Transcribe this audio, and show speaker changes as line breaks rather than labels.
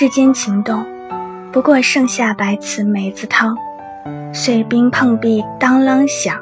世间情动不过盛夏白瓷梅子汤碎冰碰壁当啷响。